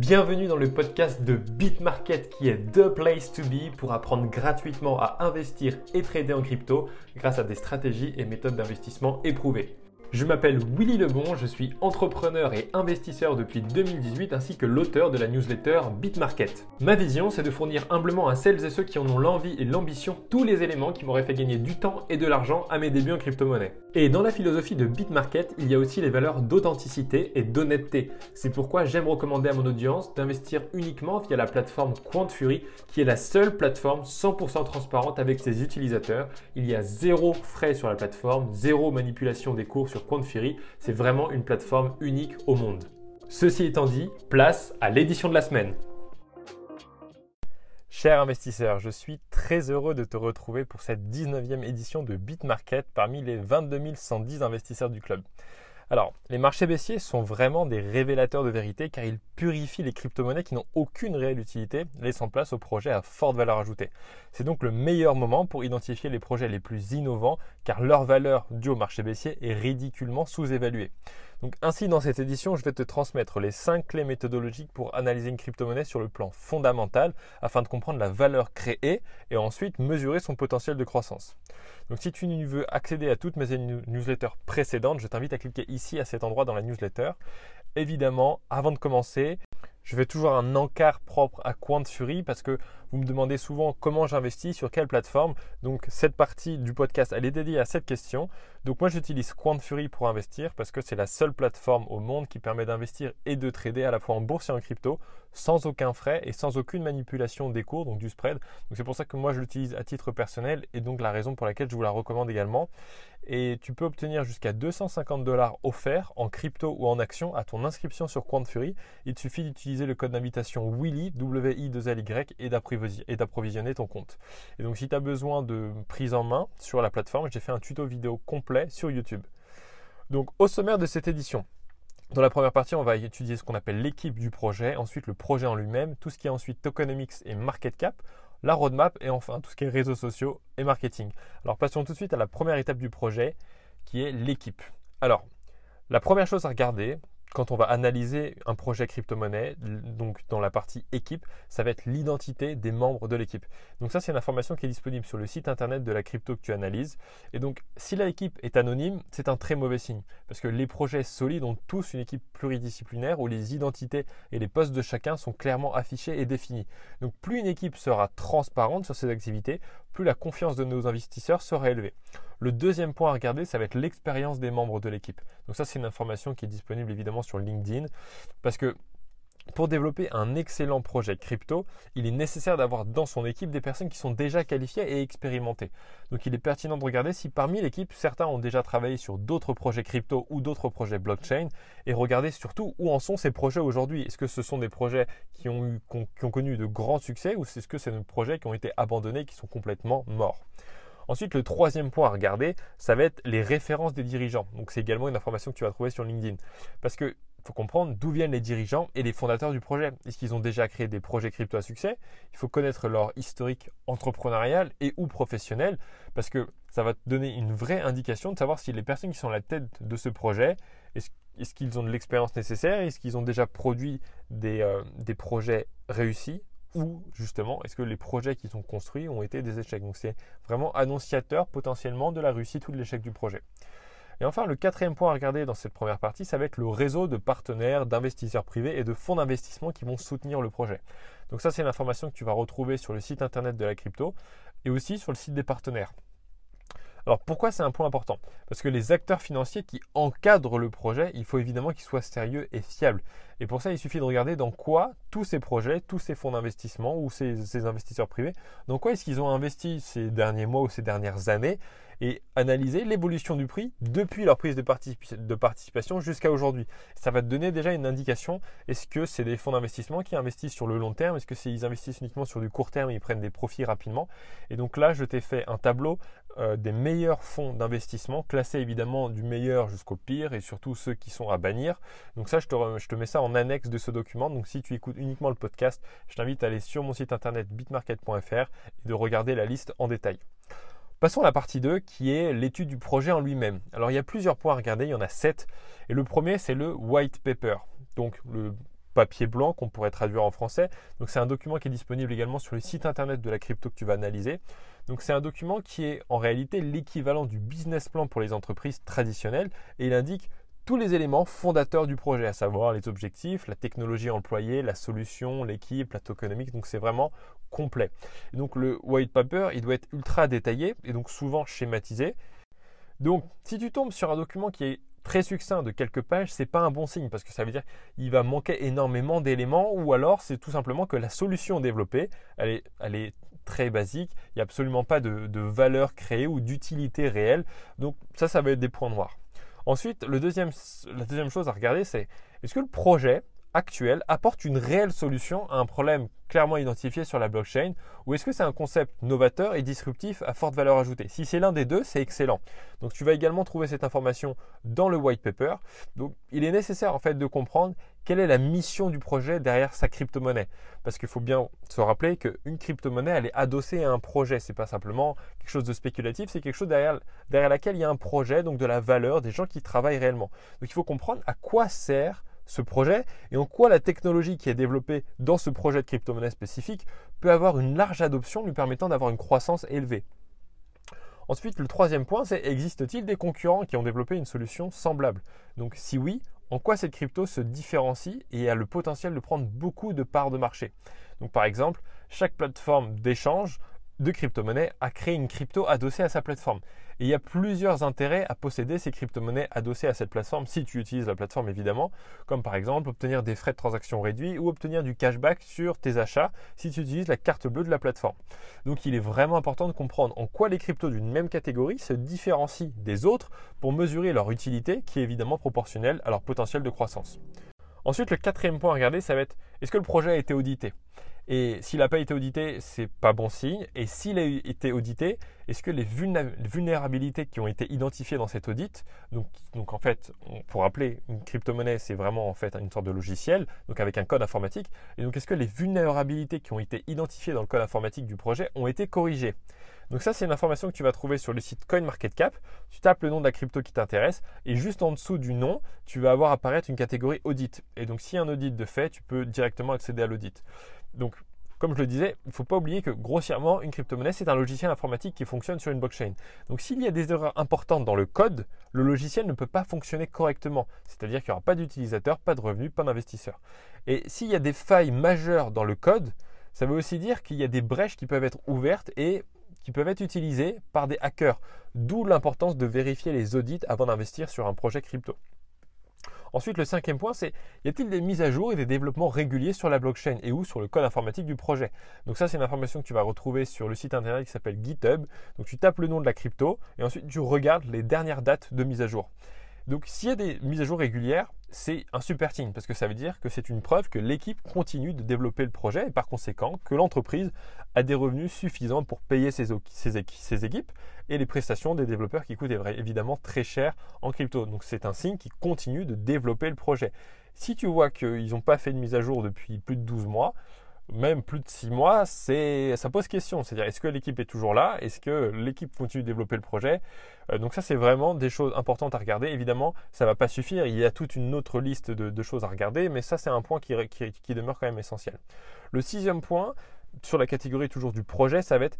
Bienvenue dans le podcast de BitMarket qui est The Place to Be pour apprendre gratuitement à investir et trader en crypto grâce à des stratégies et méthodes d'investissement éprouvées. Je m'appelle Willy Lebon, je suis entrepreneur et investisseur depuis 2018 ainsi que l'auteur de la newsletter BitMarket. Ma vision, c'est de fournir humblement à celles et ceux qui en ont l'envie et l'ambition tous les éléments qui m'auraient fait gagner du temps et de l'argent à mes débuts en crypto-monnaie. Et dans la philosophie de BitMarket, il y a aussi les valeurs d'authenticité et d'honnêteté. C'est pourquoi j'aime recommander à mon audience d'investir uniquement via la plateforme QuantFury qui est la seule plateforme 100% transparente avec ses utilisateurs. Il y a zéro frais sur la plateforme, zéro manipulation des cours sur Quantfiri, c'est vraiment une plateforme unique au monde. Ceci étant dit, place à l'édition de la semaine. Cher investisseur, je suis très heureux de te retrouver pour cette 19e édition de BitMarket parmi les 22 110 investisseurs du club. Alors, les marchés baissiers sont vraiment des révélateurs de vérité car ils purifient les crypto-monnaies qui n'ont aucune réelle utilité, laissant place aux projets à forte valeur ajoutée. C'est donc le meilleur moment pour identifier les projets les plus innovants car leur valeur due au marché baissier est ridiculement sous-évaluée. Donc ainsi dans cette édition, je vais te transmettre les 5 clés méthodologiques pour analyser une crypto-monnaie sur le plan fondamental afin de comprendre la valeur créée et ensuite mesurer son potentiel de croissance. Donc si tu veux accéder à toutes mes newsletters précédentes, je t'invite à cliquer ici à cet endroit dans la newsletter. Évidemment, avant de commencer, je fais toujours un encart propre à QuantFury parce que vous me demandez souvent comment j'investis, sur quelle plateforme. Donc cette partie du podcast, elle est dédiée à cette question. Donc moi j'utilise QuantFury pour investir parce que c'est la seule plateforme au monde qui permet d'investir et de trader à la fois en bourse et en crypto sans aucun frais et sans aucune manipulation des cours, donc du spread. Donc c'est pour ça que moi je l'utilise à titre personnel et donc la raison pour laquelle je vous la recommande également. Et tu peux obtenir jusqu'à 250 dollars offerts en crypto ou en action à ton inscription sur QuantFury. Il te suffit d'utiliser le code d'invitation WILLY, W-I-2-L-Y et d'approvisionner ton compte. Et donc si tu as besoin de prise en main sur la plateforme, j'ai fait un tuto vidéo complet sur YouTube. Donc au sommaire de cette édition, dans la première partie, on va étudier ce qu'on appelle l'équipe du projet, ensuite le projet en lui-même, tout ce qui est ensuite tokenomics et market cap, la roadmap et enfin tout ce qui est réseaux sociaux et marketing. Alors passons tout de suite à la première étape du projet qui est l'équipe. Alors, la première chose à regarder, quand on va analyser un projet crypto-monnaie, donc dans la partie équipe, ça va être l'identité des membres de l'équipe. Donc ça, c'est une information qui est disponible sur le site internet de la crypto que tu analyses. Et donc, si la équipe est anonyme, c'est un très mauvais signe. Parce que les projets solides ont tous une équipe pluridisciplinaire où les identités et les postes de chacun sont clairement affichés et définis. Donc, plus une équipe sera transparente sur ses activités, plus la confiance de nos investisseurs sera élevée. Le deuxième point à regarder, ça va être l'expérience des membres de l'équipe. Donc ça, c'est une information qui est disponible évidemment sur LinkedIn parce que pour développer un excellent projet crypto, il est nécessaire d'avoir dans son équipe des personnes qui sont déjà qualifiées et expérimentées. Donc il est pertinent de regarder si parmi l'équipe, certains ont déjà travaillé sur d'autres projets crypto ou d'autres projets blockchain et regarder surtout où en sont ces projets aujourd'hui. Est-ce que ce sont des projets qui ont, eu, qui ont connu de grands succès ou est-ce que c'est des projets qui ont été abandonnés, qui sont complètement morts? Ensuite, le troisième point à regarder, ça va être les références des dirigeants. Donc, c'est également une information que tu vas trouver sur LinkedIn. Parce que faut comprendre d'où viennent les dirigeants et les fondateurs du projet. Est-ce qu'ils ont déjà créé des projets crypto à succès? Il faut connaître leur historique entrepreneurial et ou professionnel parce que ça va donner une vraie indication de savoir si les personnes qui sont à la tête de ce projet, est-ce qu'ils ont de l'expérience nécessaire? Est-ce qu'ils ont déjà produit des, euh, projets réussis? Ou justement est-ce que les projets qui sont construits ont été des échecs? Donc c'est vraiment annonciateur potentiellement de la réussite ou de l'échec du projet. Et enfin, le quatrième point à regarder dans cette première partie, ça va être le réseau de partenaires, d'investisseurs privés et de fonds d'investissement qui vont soutenir le projet. Donc ça, c'est une information que tu vas retrouver sur le site internet de la crypto et aussi sur le site des partenaires. Alors pourquoi c'est un point important? Parce que les acteurs financiers qui encadrent le projet, il faut évidemment qu'ils soient sérieux et fiables. Et pour ça, il suffit de regarder dans quoi tous ces projets, tous ces fonds d'investissement ou ces, investisseurs privés, dans quoi est-ce qu'ils ont investi ces derniers mois ou ces dernières années et analyser l'évolution du prix depuis leur prise de, participation jusqu'à aujourd'hui. Ça va te donner déjà une indication. Est-ce que c'est des fonds d'investissement qui investissent sur le long terme Est-ce que investissent uniquement sur du court terme et ils prennent des profits rapidement Et donc là, je t'ai fait un tableau euh, des meilleurs fonds d'investissement, classés évidemment du meilleur jusqu'au pire et surtout ceux qui sont à bannir. Donc ça, je te mets ça en annexe de ce document. Donc si tu écoutes uniquement le podcast, je t'invite à aller sur mon site internet bitmarket.fr et de regarder la liste en détail. Passons à la partie 2 qui est l'étude du projet en lui-même. Alors il y a plusieurs points à regarder, il y en a 7. Et le premier c'est le white paper. Donc le papier blanc qu'on pourrait traduire en français. Donc c'est un document qui est disponible également sur le site internet de la crypto que tu vas analyser. Donc c'est un document qui est en réalité l'équivalent du business plan pour les entreprises traditionnelles et il indique tous les éléments fondateurs du projet, à savoir les objectifs, la technologie employée, la solution, l'équipe, la tokenomique. Donc c'est vraiment complet. donc le white paper, il doit être ultra détaillé et donc souvent schématisé. Donc si tu tombes sur un document qui est très succinct de quelques pages, c'est pas un bon signe parce que ça veut dire qu'il va manquer énormément d'éléments ou alors c'est tout simplement que la solution développée, elle est, elle est très basique, il n'y a absolument pas de valeur créée ou d'utilité réelle. Donc ça, ça va être des points noirs. Ensuite, la deuxième chose à regarder, c'est est-ce que le projet actuel apporte une réelle solution à un problème clairement identifié sur la blockchain ou est-ce que c'est un concept novateur et disruptif à forte valeur ajoutée? Si c'est l'un des deux, c'est excellent. Donc tu vas également trouver cette information dans le white paper. Donc il est nécessaire en fait de comprendre quelle est la mission du projet derrière sa crypto-monnaie parce qu'il faut bien se rappeler qu'une crypto-monnaie elle est adossée à un projet, c'est pas simplement quelque chose de spéculatif, c'est quelque chose derrière derrière laquelle il y a un projet, donc de la valeur, des gens qui travaillent réellement. Donc il faut comprendre à quoi sert ce projet et en quoi la technologie qui est développée dans ce projet de crypto-monnaie spécifique peut avoir une large adoption lui permettant d'avoir une croissance élevée. Ensuite, le troisième point, c'est existe-t-il des concurrents qui ont développé une solution semblable? Donc si oui, en quoi cette crypto se différencie et a le potentiel de prendre beaucoup de parts de marché? Donc par exemple, chaque plateforme d'échange de crypto-monnaie a créé une crypto adossée à sa plateforme. Et il y a plusieurs intérêts à posséder ces crypto-monnaies adossées à cette plateforme si tu utilises la plateforme évidemment, comme par exemple obtenir des frais de transaction réduits ou obtenir du cashback sur tes achats si tu utilises la carte bleue de la plateforme. Donc il est vraiment important de comprendre en quoi les cryptos d'une même catégorie se différencient des autres pour mesurer leur utilité qui est évidemment proportionnelle à leur potentiel de croissance. Ensuite, le quatrième point à regarder, ça va être est-ce que le projet a été audité? Et s'il n'a pas été audité, c'est pas bon signe. Et s'il a été audité, est-ce que les vulnérabilités qui ont été identifiées dans cet audit, donc, en fait, pour rappeler, une crypto-monnaie, c'est vraiment en fait une sorte de logiciel, donc avec un code informatique. Et donc, est-ce que les vulnérabilités qui ont été identifiées dans le code informatique du projet ont été corrigées? Donc ça, c'est une information que tu vas trouver sur le site CoinMarketCap. Tu tapes le nom de la crypto qui t'intéresse et juste en dessous du nom, tu vas avoir apparaître une catégorie audit. Et donc, si un audit de fait, tu peux directement accéder à l'audit. Donc, comme je le disais, il ne faut pas oublier que grossièrement, une crypto-monnaie, c'est un logiciel informatique qui fonctionne sur une blockchain. Donc s'il y a des erreurs importantes dans le code, le logiciel ne peut pas fonctionner correctement. C'est-à-dire qu'il n'y aura pas d'utilisateur, pas de revenus, pas d'investisseurs. Et s'il y a des failles majeures dans le code, ça veut aussi dire qu'il y a des brèches qui peuvent être ouvertes et qui peuvent être utilisées par des hackers. D'où l'importance de vérifier les audits avant d'investir sur un projet crypto. Ensuite, le cinquième point, c'est y a-t-il des mises à jour et des développements réguliers sur la blockchain et ou sur le code informatique du projet? Donc ça, c'est une information que tu vas retrouver sur le site internet qui s'appelle GitHub. Donc tu tapes le nom de la crypto et ensuite tu regardes les dernières dates de mise à jour. Donc s'il y a des mises à jour régulières, c'est un super signe parce que ça veut dire que c'est une preuve que l'équipe continue de développer le projet et par conséquent que l'entreprise a des revenus suffisants pour payer ses, équipes et les prestations des développeurs qui coûtent évidemment très cher en crypto. Donc c'est un signe qui continue de développer le projet. Si tu vois qu'ils n'ont pas fait de mise à jour depuis plus de 12 mois, même plus de six mois, c'est, ça pose question. C'est-à-dire, est-ce que l'équipe est toujours là? Est-ce que l'équipe continue de développer le projet? Euh, Donc ça, c'est vraiment des choses importantes à regarder. Évidemment, ça ne va pas suffire. Il y a toute une autre liste de, choses à regarder, mais ça, c'est un point qui, qui demeure quand même essentiel. Le sixième point, sur la catégorie toujours du projet, ça va être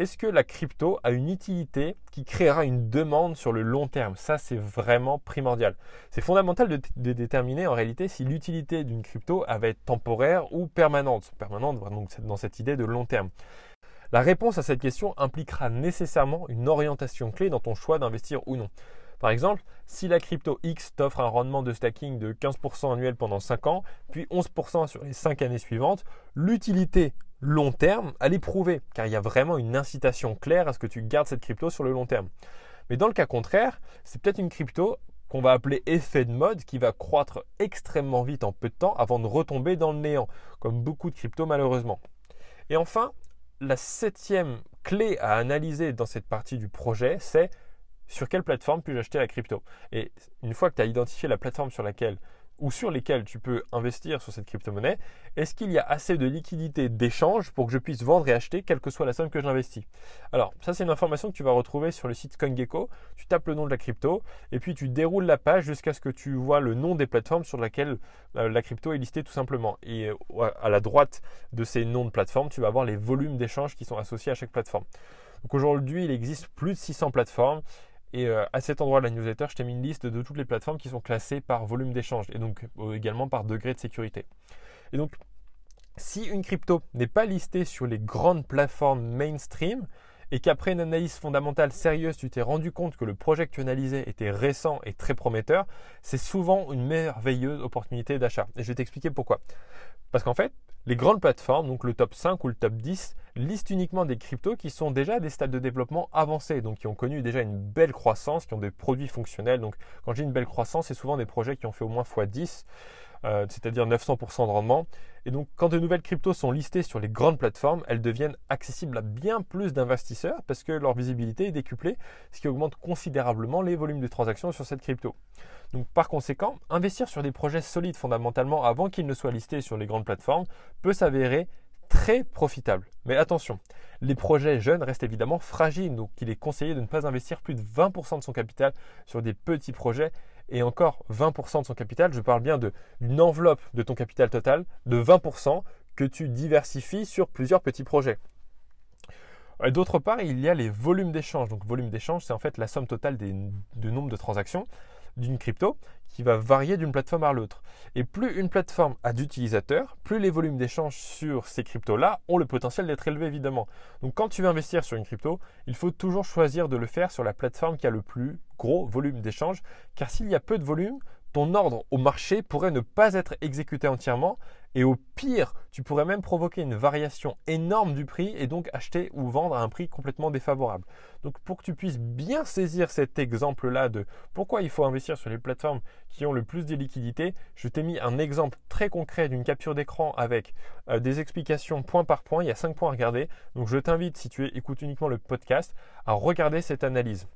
est-ce que la crypto a une utilité qui créera une demande sur le long terme? Ça, c'est vraiment primordial. C'est fondamental de, déterminer en réalité si l'utilité d'une crypto va être temporaire ou permanente. Permanente, donc dans cette idée de long terme. La réponse à cette question impliquera nécessairement une orientation clé dans ton choix d'investir ou non. Par exemple, si la crypto X t'offre un rendement de stacking de 15% annuel pendant 5 ans, puis 11% sur les 5 années suivantes, l'utilité long terme, à l'éprouver, car il y a vraiment une incitation claire à ce que tu gardes cette crypto sur le long terme. Mais dans le cas contraire, c'est peut-être une crypto qu'on va appeler effet de mode qui va croître extrêmement vite en peu de temps avant de retomber dans le néant, comme beaucoup de cryptos malheureusement. Et enfin, la septième clé à analyser dans cette partie du projet, c'est sur quelle plateforme puis-je acheter la crypto? Et une fois que tu as identifié la plateforme sur laquelle ou sur lesquels tu peux investir sur cette crypto-monnaie, est-ce qu'il y a assez de liquidité d'échange pour que je puisse vendre et acheter quelle que soit la somme que j'investis? Alors, ça c'est une information que tu vas retrouver sur le site CoinGecko. Tu tapes le nom de la crypto et puis tu déroules la page jusqu'à ce que tu vois le nom des plateformes sur lesquelles euh, la crypto est listée tout simplement. Et euh, à la droite de ces noms de plateformes, tu vas voir les volumes d'échange qui sont associés à chaque plateforme. Donc aujourd'hui, il existe plus de 600 plateformes et euh, à cet endroit de la newsletter, je t'ai mis une liste de toutes les plateformes qui sont classées par volume d'échange et donc euh, également par degré de sécurité. Et donc, si une crypto n'est pas listée sur les grandes plateformes mainstream et qu'après une analyse fondamentale sérieuse, tu t'es rendu compte que le projet que tu analysais était récent et très prometteur, c'est souvent une merveilleuse opportunité d'achat. Et je vais t'expliquer pourquoi. Parce qu'en fait, les grandes plateformes, donc le top 5 ou le top 10, listent uniquement des cryptos qui sont déjà à des stades de développement avancés, donc qui ont connu déjà une belle croissance, qui ont des produits fonctionnels. Donc quand j'ai une belle croissance, c'est souvent des projets qui ont fait au moins x10, euh, c'est-à-dire 900% de rendement. Et donc quand de nouvelles cryptos sont listées sur les grandes plateformes, elles deviennent accessibles à bien plus d'investisseurs parce que leur visibilité est décuplée, ce qui augmente considérablement les volumes de transactions sur cette crypto. Donc par conséquent, investir sur des projets solides fondamentalement avant qu'ils ne soient listés sur les grandes plateformes peut s'avérer très profitable. Mais attention, les projets jeunes restent évidemment fragiles, donc il est conseillé de ne pas investir plus de 20% de son capital sur des petits projets. Et encore 20% de son capital, je parle bien d'une enveloppe de ton capital total de 20% que tu diversifies sur plusieurs petits projets. D'autre part, il y a les volumes d'échange. Donc volume d'échange, c'est en fait la somme totale des, du nombre de transactions d'une crypto qui va varier d'une plateforme à l'autre. Et plus une plateforme a d'utilisateurs, plus les volumes d'échange sur ces cryptos-là ont le potentiel d'être élevés évidemment. Donc quand tu veux investir sur une crypto, il faut toujours choisir de le faire sur la plateforme qui a le plus gros volume d'échange, car s'il y a peu de volume, ton ordre au marché pourrait ne pas être exécuté entièrement et au pire, tu pourrais même provoquer une variation énorme du prix et donc acheter ou vendre à un prix complètement défavorable. Donc pour que tu puisses bien saisir cet exemple-là de pourquoi il faut investir sur les plateformes qui ont le plus de liquidités, je t'ai mis un exemple très concret d'une capture d'écran avec euh, des explications point par point. Il y a cinq points à regarder. Donc je t'invite, si tu écoutes uniquement le podcast, à regarder cette analyse.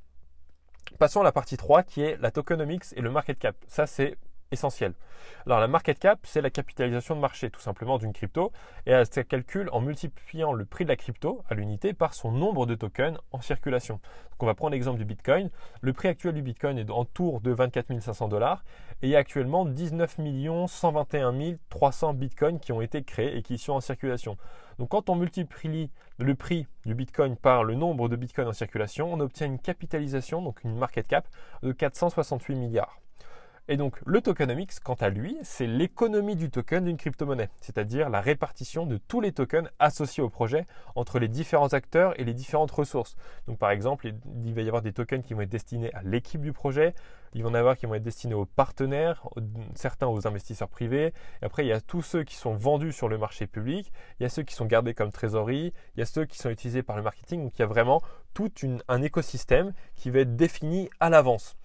Passons à la partie 3 qui est la tokenomics et le market cap. Ça, c'est essentiel. Alors la market cap, c'est la capitalisation de marché tout simplement d'une crypto et elle se calcule en multipliant le prix de la crypto à l'unité par son nombre de tokens en circulation. Donc on va prendre l'exemple du Bitcoin. Le prix actuel du Bitcoin est en tour de 24 500 dollars et il y a actuellement 19 121 300 Bitcoins qui ont été créés et qui sont en circulation. Donc quand on multiplie le prix du Bitcoin par le nombre de Bitcoins en circulation, on obtient une capitalisation, donc une market cap de 468 milliards. Et donc le tokenomics, quant à lui, c'est l'économie du token d'une crypto-monnaie, c'est-à-dire la répartition de tous les tokens associés au projet entre les différents acteurs et les différentes ressources. Donc par exemple, il va y avoir des tokens qui vont être destinés à l'équipe du projet, il va y en avoir qui vont être destinés aux partenaires, certains aux investisseurs privés, et après il y a tous ceux qui sont vendus sur le marché public, il y a ceux qui sont gardés comme trésorerie, il y a ceux qui sont utilisés par le marketing, donc il y a vraiment tout un écosystème qui va être défini à l'avance.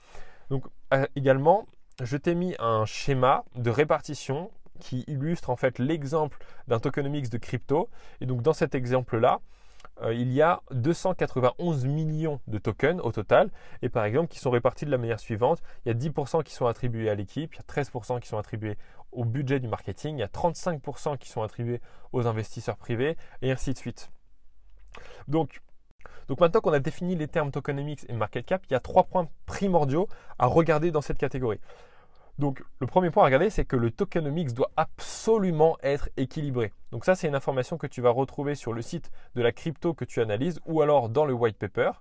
Donc euh, également, je t'ai mis un schéma de répartition qui illustre en fait l'exemple d'un tokenomics de crypto. Et donc dans cet exemple-là, euh, il y a 291 millions de tokens au total, et par exemple qui sont répartis de la manière suivante. Il y a 10% qui sont attribués à l'équipe, il y a 13% qui sont attribués au budget du marketing, il y a 35% qui sont attribués aux investisseurs privés, et ainsi de suite. Donc donc maintenant qu'on a défini les termes tokenomics et market cap, il y a trois points primordiaux à regarder dans cette catégorie. Donc le premier point à regarder, c'est que le tokenomics doit absolument être équilibré. Donc ça, c'est une information que tu vas retrouver sur le site de la crypto que tu analyses ou alors dans le white paper.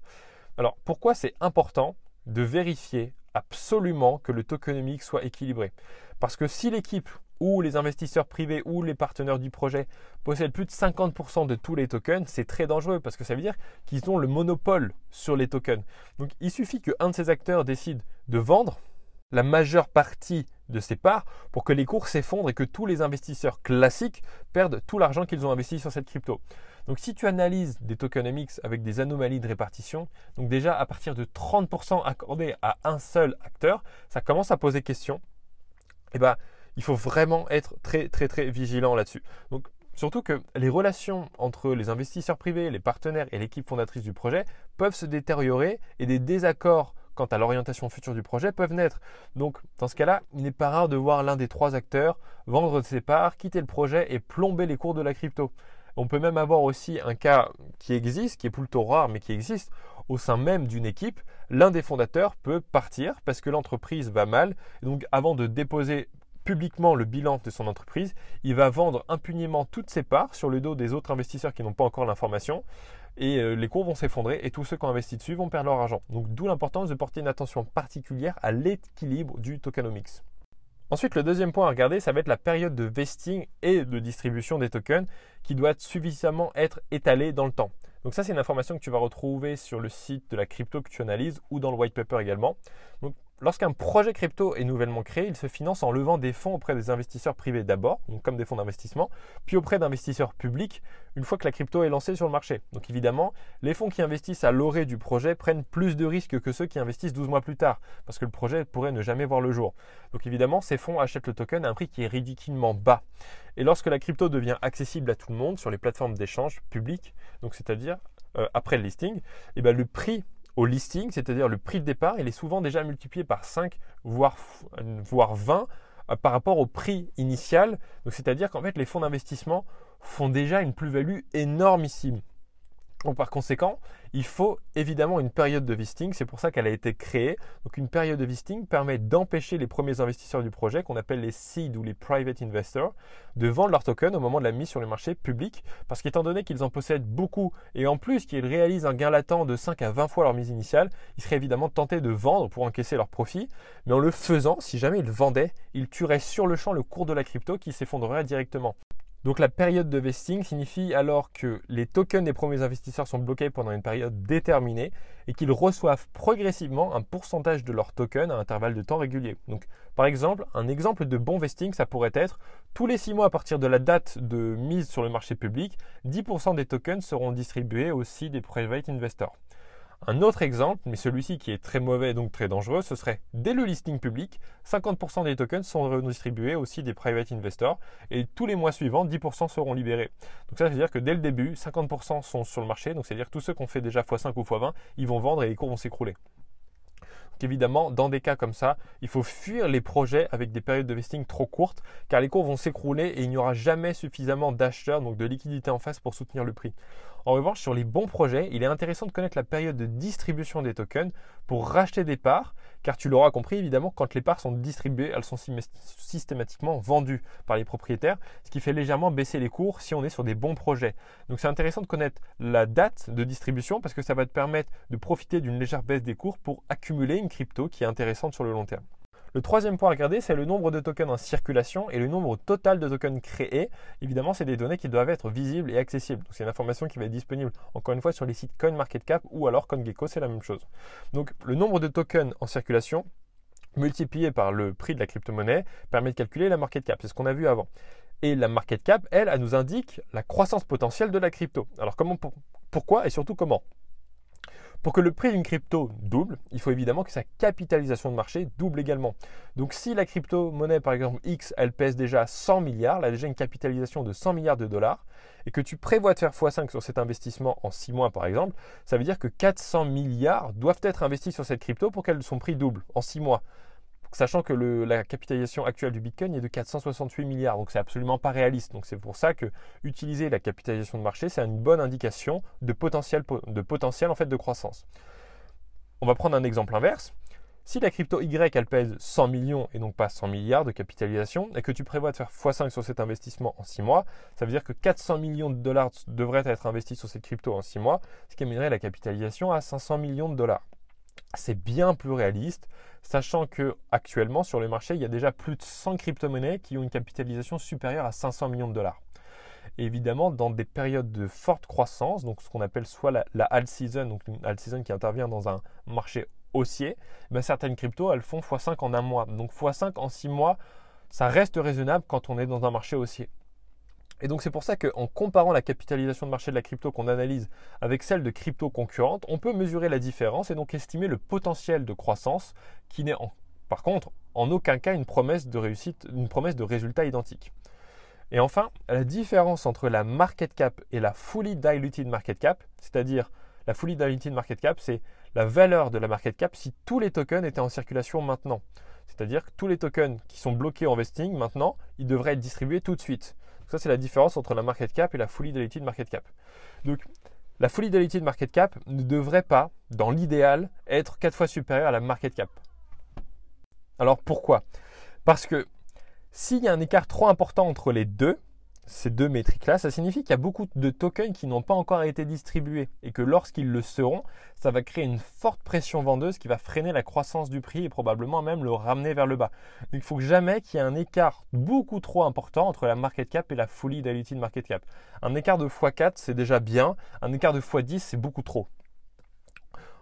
Alors pourquoi c'est important de vérifier absolument que le tokenomics soit équilibré? Parce que si l'équipe ou les investisseurs privés ou les partenaires du projet possèdent plus de 50% de tous les tokens, c'est très dangereux parce que ça veut dire qu'ils ont le monopole sur les tokens. Donc il suffit qu'un de ces acteurs décide de vendre la majeure partie de ces parts pour que les cours s'effondrent et que tous les investisseurs classiques perdent tout l'argent qu'ils ont investi sur cette crypto. Donc si tu analyses des tokenomics avec des anomalies de répartition, donc déjà à partir de 30% accordés à un seul acteur, ça commence à poser question. Et eh ben, il faut vraiment être très très très vigilant là-dessus. Donc Surtout que les relations entre les investisseurs privés, les partenaires et l'équipe fondatrice du projet peuvent se détériorer et des désaccords quant à l'orientation future du projet peuvent naître. Donc dans ce cas-là, il n'est pas rare de voir l'un des trois acteurs vendre ses parts, quitter le projet et plomber les cours de la crypto. On peut même avoir aussi un cas qui existe, qui est plutôt rare mais qui existe, au sein même d'une équipe, l'un des fondateurs peut partir parce que l'entreprise va mal. donc avant de déposer publiquement le bilan de son entreprise, il va vendre impunément toutes ses parts sur le dos des autres investisseurs qui n'ont pas encore l'information et euh, les cours vont s'effondrer et tous ceux qui ont investi dessus vont perdre leur argent. Donc d'où l'importance de porter une attention particulière à l'équilibre du tokenomics. Ensuite, le deuxième point à regarder, ça va être la période de vesting et de distribution des tokens qui doit suffisamment être étalée dans le temps. Donc ça, c'est une information que tu vas retrouver sur le site de la crypto que tu analyses ou dans le white paper également. Lorsqu'un projet crypto est nouvellement créé, il se finance en levant des fonds auprès des investisseurs privés d'abord, comme des fonds d'investissement, puis auprès d'investisseurs publics une fois que la crypto est lancée sur le marché. Donc évidemment, les fonds qui investissent à l'orée du projet prennent plus de risques que ceux qui investissent 12 mois plus tard, parce que le projet pourrait ne jamais voir le jour. Donc évidemment, ces fonds achètent le token à un prix qui est ridiculement bas. Et lorsque la crypto devient accessible à tout le monde sur les plateformes d'échange publiques, c'est-à-dire euh, après le listing, et eh bien le prix au listing, c'est-à-dire le prix de départ, il est souvent déjà multiplié par 5, voire, voire 20 euh, par rapport au prix initial. C'est-à-dire qu'en fait, les fonds d'investissement font déjà une plus-value énormissime par conséquent, il faut évidemment une période de vesting, c'est pour ça qu'elle a été créée. Donc une période de vesting permet d'empêcher les premiers investisseurs du projet, qu'on appelle les seed ou les private investors, de vendre leurs tokens au moment de la mise sur le marché public, parce qu'étant donné qu'ils en possèdent beaucoup et en plus qu'ils réalisent un gain latent de 5 à 20 fois leur mise initiale, ils seraient évidemment tentés de vendre pour encaisser leur profit, mais en le faisant, si jamais ils vendaient, ils tueraient sur le champ le cours de la crypto qui s'effondrerait directement. Donc la période de vesting signifie alors que les tokens des premiers investisseurs sont bloqués pendant une période déterminée et qu'ils reçoivent progressivement un pourcentage de leurs tokens à intervalles de temps réguliers. Donc par exemple, un exemple de bon vesting, ça pourrait être tous les 6 mois à partir de la date de mise sur le marché public, 10% des tokens seront distribués aussi des private investors. Un autre exemple, mais celui-ci qui est très mauvais et donc très dangereux, ce serait dès le listing public, 50% des tokens sont redistribués aussi des private investors et tous les mois suivants, 10% seront libérés. Donc ça veut dire que dès le début, 50% sont sur le marché, donc c'est-à-dire tous ceux qui ont fait déjà x5 ou x20, ils vont vendre et les cours vont s'écrouler. Donc évidemment, dans des cas comme ça, il faut fuir les projets avec des périodes de vesting trop courtes, car les cours vont s'écrouler et il n'y aura jamais suffisamment d'acheteurs, donc de liquidité en face pour soutenir le prix. En revanche, sur les bons projets, il est intéressant de connaître la période de distribution des tokens pour racheter des parts, car tu l'auras compris évidemment, quand les parts sont distribuées, elles sont systématiquement vendues par les propriétaires, ce qui fait légèrement baisser les cours si on est sur des bons projets. Donc c'est intéressant de connaître la date de distribution parce que ça va te permettre de profiter d'une légère baisse des cours pour accumuler une crypto qui est intéressante sur le long terme. Le troisième point à regarder, c'est le nombre de tokens en circulation et le nombre total de tokens créés. Évidemment, c'est des données qui doivent être visibles et accessibles. C'est une information qui va être disponible, encore une fois, sur les sites CoinMarketCap ou alors CoinGecko, c'est la même chose. Donc, le nombre de tokens en circulation multiplié par le prix de la crypto-monnaie permet de calculer la market cap. C'est ce qu'on a vu avant. Et la market cap, elle, elle nous indique la croissance potentielle de la crypto. Alors comment, pourquoi et surtout comment? Pour que le prix d'une crypto double, il faut évidemment que sa capitalisation de marché double également. Donc si la crypto-monnaie, par exemple X, elle pèse déjà 100 milliards, elle a déjà une capitalisation de 100 milliards de dollars, et que tu prévois de faire x5 sur cet investissement en 6 mois par exemple, ça veut dire que 400 milliards doivent être investis sur cette crypto pour qu'elle son prix double en 6 mois sachant que la capitalisation actuelle du Bitcoin est de 468 milliards, donc c'est absolument pas réaliste. Donc c'est pour ça que utiliser la capitalisation de marché, c'est une bonne indication de potentiel, de en fait de croissance. On va prendre un exemple inverse. Si la crypto Y pèse 100 millions et donc pas 100 milliards de capitalisation et que tu prévois de faire x5 sur cet investissement en 6 mois, ça veut dire que 400 millions de dollars devraient être investis sur cette crypto en 6 mois, ce qui amènerait la capitalisation à 500 millions de dollars c'est bien plus réaliste, sachant que actuellement sur le marché, il y a déjà plus de 100 crypto-monnaies qui ont une capitalisation supérieure à 500 millions de dollars. évidemment, dans des périodes de forte croissance, donc ce qu'on appelle soit la, la alt season, donc une alt season qui intervient dans un marché haussier, ben certaines cryptos, elles font x5 en un mois. Donc x5 en 6 mois, ça reste raisonnable quand on est dans un marché haussier. Et donc c'est pour ça qu'en comparant la capitalisation de marché de la crypto qu'on analyse avec celle de crypto concurrentes, on peut mesurer la différence et donc estimer le potentiel de croissance qui n'est par contre en aucun cas une promesse de réussite, une promesse de résultat identique. Et enfin, la différence entre la market cap et la fully diluted market cap, c'est-à-dire la fully diluted market cap, c'est la valeur de la market cap si tous les tokens étaient en circulation maintenant. C'est-à-dire que tous les tokens qui sont bloqués en vesting maintenant, ils devraient être distribués tout de suite. Ça, c'est la différence entre la market cap et la fully diluted market cap. Donc, la fully diluted market cap ne devrait pas, dans l'idéal, être 4 fois supérieure à la market cap. Alors pourquoi? Parce que s'il y a un écart trop important entre les deux, ces deux métriques-là, ça signifie qu'il y a beaucoup de tokens qui n'ont pas encore été distribués et que lorsqu'ils le seront, ça va créer une forte pression vendeuse qui va freiner la croissance du prix et probablement même le ramener vers le bas. Donc il faut jamais qu'il y ait un écart beaucoup trop important entre la market cap et la fully diluted market cap. Un écart de x4, c'est déjà bien, un écart de x10, c'est beaucoup trop.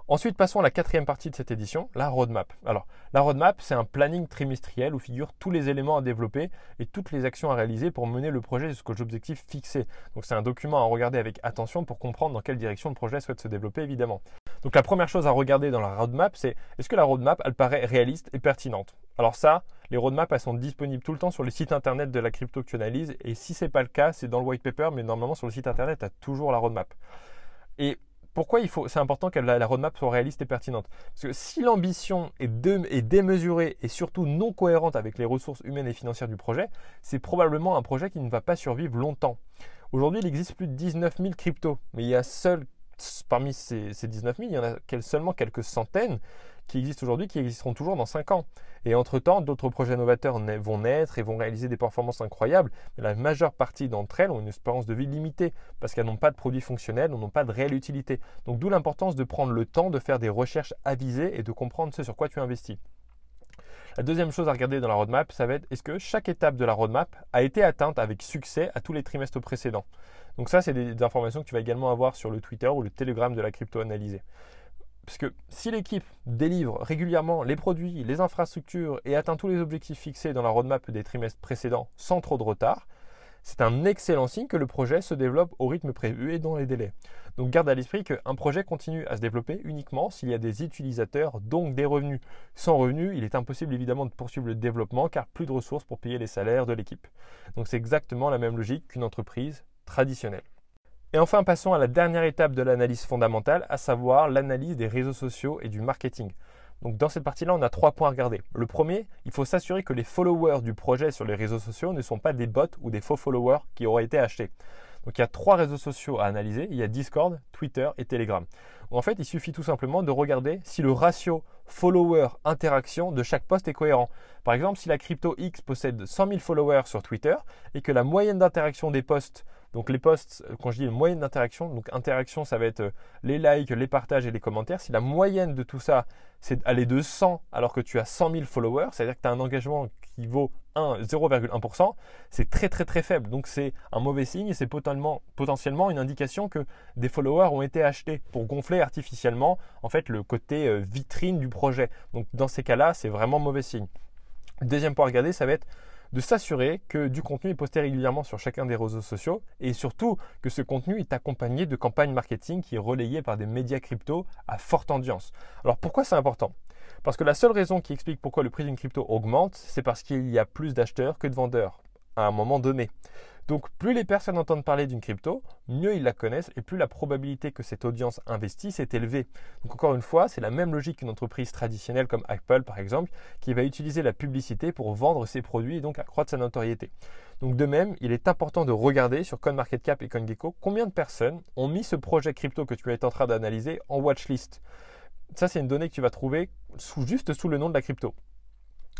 Ensuite, passons à la quatrième partie de cette édition, la roadmap. Alors, la roadmap, c'est un planning trimestriel où figurent tous les éléments à développer et toutes les actions à réaliser pour mener le projet jusqu'aux objectifs fixés. Donc, c'est un document à regarder avec attention pour comprendre dans quelle direction le projet souhaite se développer, évidemment. Donc, la première chose à regarder dans la roadmap, c'est est-ce que la roadmap, elle paraît réaliste et pertinente? Alors ça, les roadmaps, elles sont disponibles tout le temps sur le site internet de la crypto que tu. Et si ce n'est pas le cas, c'est dans le white paper, mais normalement sur le site internet, tu as toujours la roadmap. Et pourquoi il faut, c'est important que la, roadmap soit réaliste et pertinente Parce que si l'ambition est, démesurée et surtout non cohérente avec les ressources humaines et financières du projet, c'est probablement un projet qui ne va pas survivre longtemps. Aujourd'hui, il existe plus de 19 000 cryptos, mais il y a seul, parmi ces, ces 19 000, il y en a seulement quelques centaines qui existent aujourd'hui, qui existeront toujours dans 5 ans. Et entre-temps, d'autres projets novateurs vont naître et vont réaliser des performances incroyables, mais la majeure partie d'entre elles ont une espérance de vie limitée parce qu'elles n'ont pas de produits fonctionnels, n'ont pas de réelle utilité. Donc d'où l'importance de prendre le temps de faire des recherches avisées et de comprendre ce sur quoi tu investis. La deuxième chose à regarder dans la roadmap, ça va être est-ce que chaque étape de la roadmap a été atteinte avec succès à tous les trimestres précédents? Donc ça, c'est des, informations que tu vas également avoir sur le Twitter ou le Telegram de la crypto analysée. Parce que si l'équipe délivre régulièrement les produits, les infrastructures et atteint tous les objectifs fixés dans la roadmap des trimestres précédents sans trop de retard, c'est un excellent signe que le projet se développe au rythme prévu et dans les délais. Donc garde à l'esprit qu'un projet continue à se développer uniquement s'il y a des utilisateurs, donc des revenus. Sans revenus, il est impossible évidemment de poursuivre le développement car plus de ressources pour payer les salaires de l'équipe. Donc c'est exactement la même logique qu'une entreprise traditionnelle. Et enfin, passons à la dernière étape de l'analyse fondamentale, à savoir l'analyse des réseaux sociaux et du marketing. Donc dans cette partie-là, on a trois points à regarder. Le premier, il faut s'assurer que les followers du projet sur les réseaux sociaux ne sont pas des bots ou des faux followers qui auraient été achetés. Donc il y a trois réseaux sociaux à analyser. Il y a Discord, Twitter et Telegram. En fait, il suffit tout simplement de regarder si le ratio follower-interaction de chaque poste est cohérent. Par exemple, si la crypto X possède 100 000 followers sur Twitter et que la moyenne d'interaction des posts donc les posts, quand je dis moyenne d'interaction, donc interaction, ça va être euh, les likes, les partages et les commentaires. Si la moyenne de tout ça, c'est aller de 100 alors que tu as 100 000 followers, c'est-à-dire que tu as un engagement qui vaut 0,1%, c'est très très très faible. Donc c'est un mauvais signe et c'est potentiellement, potentiellement une indication que des followers ont été achetés pour gonfler artificiellement en fait le côté euh, vitrine du projet. Donc dans ces cas-là, c'est vraiment mauvais signe. deuxième point à regarder, ça va être de s'assurer que du contenu est posté régulièrement sur chacun des réseaux sociaux et surtout que ce contenu est accompagné de campagnes marketing qui est relayée par des médias crypto à forte audience. Alors pourquoi c'est important? Parce que la seule raison qui explique pourquoi le prix d'une crypto augmente, c'est parce qu'il y a plus d'acheteurs que de vendeurs à un moment donné. Donc plus les personnes entendent parler d'une crypto, mieux ils la connaissent et plus la probabilité que cette audience investisse est élevée. Donc encore une fois, c'est la même logique qu'une entreprise traditionnelle comme Apple par exemple, qui va utiliser la publicité pour vendre ses produits et donc accroître sa notoriété. Donc de même, il est important de regarder sur CoinMarketCap et CoinGecko combien de personnes ont mis ce projet crypto que tu es en train d'analyser en watchlist. Ça, c'est une donnée que tu vas trouver juste sous le nom de la crypto.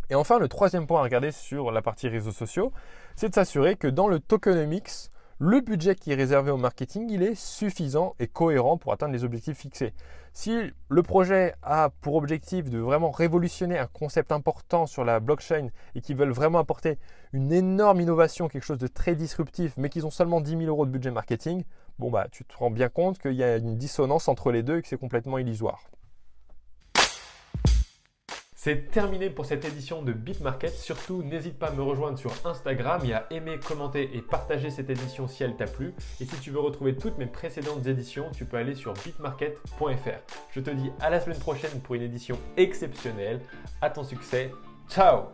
Et enfin, le troisième point à regarder sur la partie réseaux sociaux, c'est de s'assurer que dans le tokenomics, le budget qui est réservé au marketing, il est suffisant et cohérent pour atteindre les objectifs fixés. Si le projet a pour objectif de vraiment révolutionner un concept important sur la blockchain et qu'ils veulent vraiment apporter une énorme innovation, quelque chose de très disruptif, mais qu'ils ont seulement 10 000 euros de budget marketing, bon bah tu te rends bien compte qu'il y a une dissonance entre les deux et que c'est complètement illusoire. C'est terminé pour cette édition de BitMarket. Surtout, n'hésite pas à me rejoindre sur Instagram et à aimer, commenter et partager cette édition si elle t'a plu. Et si tu veux retrouver toutes mes précédentes éditions, tu peux aller sur bitmarket.fr. Je te dis à la semaine prochaine pour une édition exceptionnelle. À ton succès. Ciao